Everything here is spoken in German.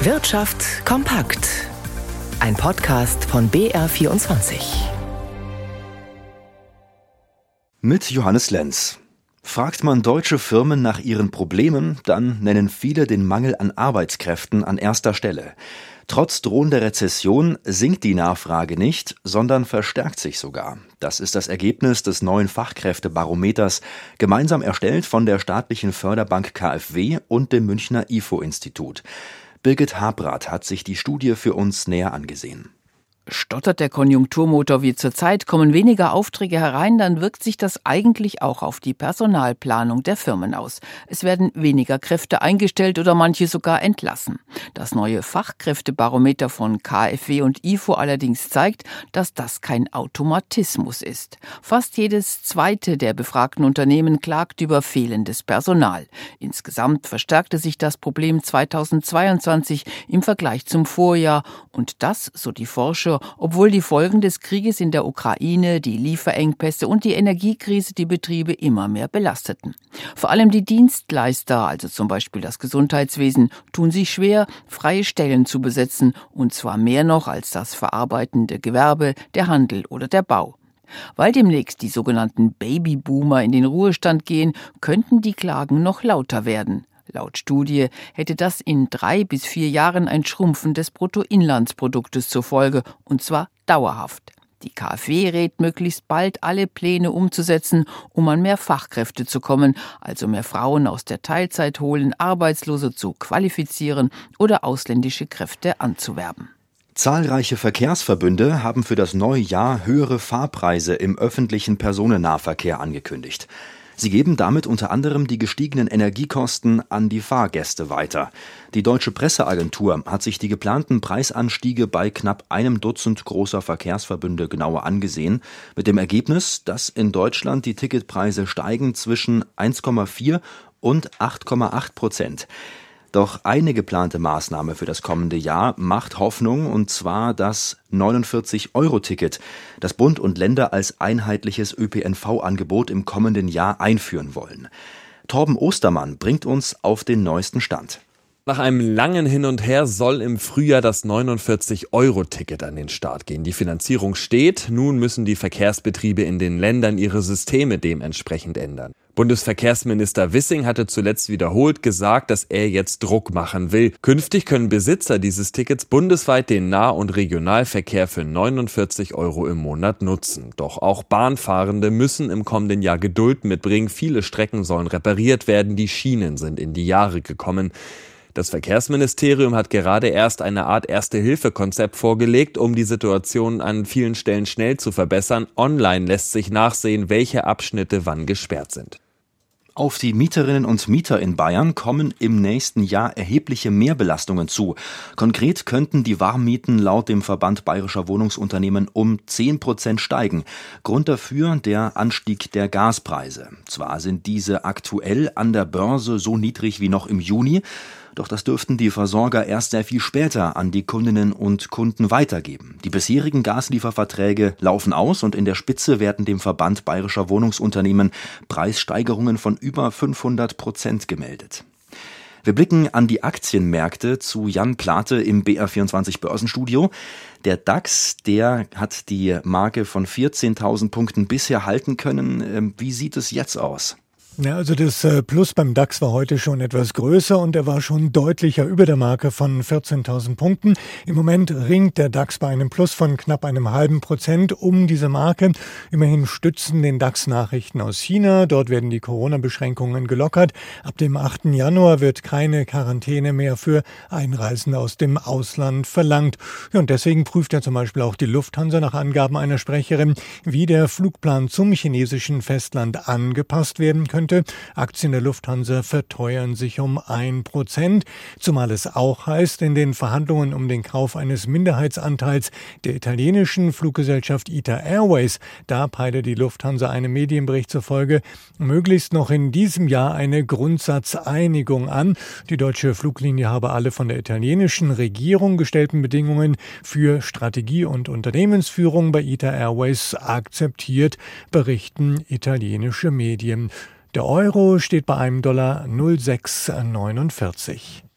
Wirtschaft kompakt. Ein Podcast von BR24. Mit Johannes Lenz. Fragt man deutsche Firmen nach ihren Problemen, dann nennen viele den Mangel an Arbeitskräften an erster Stelle. Trotz drohender Rezession sinkt die Nachfrage nicht, sondern verstärkt sich sogar. Das ist das Ergebnis des neuen Fachkräftebarometers, gemeinsam erstellt von der staatlichen Förderbank KfW und dem Münchner IFO-Institut. Birgit Habrath hat sich die Studie für uns näher angesehen. Stottert der Konjunkturmotor wie zurzeit, kommen weniger Aufträge herein, dann wirkt sich das eigentlich auch auf die Personalplanung der Firmen aus. Es werden weniger Kräfte eingestellt oder manche sogar entlassen. Das neue Fachkräftebarometer von KfW und IFO allerdings zeigt, dass das kein Automatismus ist. Fast jedes zweite der befragten Unternehmen klagt über fehlendes Personal. Insgesamt verstärkte sich das Problem 2022 im Vergleich zum Vorjahr und das, so die Forscher, obwohl die Folgen des Krieges in der Ukraine, die Lieferengpässe und die Energiekrise die Betriebe immer mehr belasteten. Vor allem die Dienstleister, also zum Beispiel das Gesundheitswesen, tun sich schwer, freie Stellen zu besetzen, und zwar mehr noch als das verarbeitende Gewerbe, der Handel oder der Bau. Weil demnächst die sogenannten Babyboomer in den Ruhestand gehen, könnten die Klagen noch lauter werden. Laut Studie hätte das in drei bis vier Jahren ein Schrumpfen des Bruttoinlandsproduktes zur Folge, und zwar dauerhaft. Die KfW rät möglichst bald alle Pläne umzusetzen, um an mehr Fachkräfte zu kommen, also mehr Frauen aus der Teilzeit holen, Arbeitslose zu qualifizieren oder ausländische Kräfte anzuwerben. Zahlreiche Verkehrsverbünde haben für das neue Jahr höhere Fahrpreise im öffentlichen Personennahverkehr angekündigt. Sie geben damit unter anderem die gestiegenen Energiekosten an die Fahrgäste weiter. Die Deutsche Presseagentur hat sich die geplanten Preisanstiege bei knapp einem Dutzend großer Verkehrsverbünde genauer angesehen, mit dem Ergebnis, dass in Deutschland die Ticketpreise steigen zwischen 1,4 und 8,8 Prozent. Doch eine geplante Maßnahme für das kommende Jahr macht Hoffnung, und zwar das 49-Euro-Ticket, das Bund und Länder als einheitliches ÖPNV-Angebot im kommenden Jahr einführen wollen. Torben Ostermann bringt uns auf den neuesten Stand. Nach einem langen Hin und Her soll im Frühjahr das 49-Euro-Ticket an den Start gehen. Die Finanzierung steht. Nun müssen die Verkehrsbetriebe in den Ländern ihre Systeme dementsprechend ändern. Bundesverkehrsminister Wissing hatte zuletzt wiederholt gesagt, dass er jetzt Druck machen will. Künftig können Besitzer dieses Tickets bundesweit den Nah- und Regionalverkehr für 49 Euro im Monat nutzen. Doch auch Bahnfahrende müssen im kommenden Jahr Geduld mitbringen. Viele Strecken sollen repariert werden. Die Schienen sind in die Jahre gekommen. Das Verkehrsministerium hat gerade erst eine Art Erste-Hilfe-Konzept vorgelegt, um die Situation an vielen Stellen schnell zu verbessern. Online lässt sich nachsehen, welche Abschnitte wann gesperrt sind. Auf die Mieterinnen und Mieter in Bayern kommen im nächsten Jahr erhebliche Mehrbelastungen zu. Konkret könnten die Warmmieten laut dem Verband bayerischer Wohnungsunternehmen um 10 Prozent steigen. Grund dafür der Anstieg der Gaspreise. Zwar sind diese aktuell an der Börse so niedrig wie noch im Juni, doch das dürften die Versorger erst sehr viel später an die Kundinnen und Kunden weitergeben. Die bisherigen Gaslieferverträge laufen aus und in der Spitze werden dem Verband bayerischer Wohnungsunternehmen Preissteigerungen von über 500 Prozent gemeldet. Wir blicken an die Aktienmärkte zu Jan Plate im BR24 Börsenstudio. Der DAX, der hat die Marke von 14.000 Punkten bisher halten können. Ähm, wie sieht es jetzt aus? Ja, also das äh, Plus beim DAX war heute schon etwas größer und er war schon deutlicher über der Marke von 14.000 Punkten. Im Moment ringt der DAX bei einem Plus von knapp einem halben Prozent um diese Marke. Immerhin stützen den DAX Nachrichten aus China. Dort werden die Corona-Beschränkungen gelockert. Ab dem 8. Januar wird keine Quarantäne mehr für Einreisende aus dem Ausland verlangt. Ja, und deswegen prüft ja zum Beispiel auch die Lufthansa nach Angaben einer Sprecherin, wie der Flugplan zum chinesischen Festland angepasst werden könnte könnte. Aktien der Lufthansa verteuern sich um ein Prozent, zumal es auch heißt, in den Verhandlungen um den Kauf eines Minderheitsanteils der italienischen Fluggesellschaft ITA Airways, da peile die Lufthansa einem Medienbericht zufolge möglichst noch in diesem Jahr eine Grundsatzeinigung an. Die deutsche Fluglinie habe alle von der italienischen Regierung gestellten Bedingungen für Strategie und Unternehmensführung bei ITA Airways akzeptiert, berichten italienische Medien. Der Euro steht bei einem Dollar 0,649.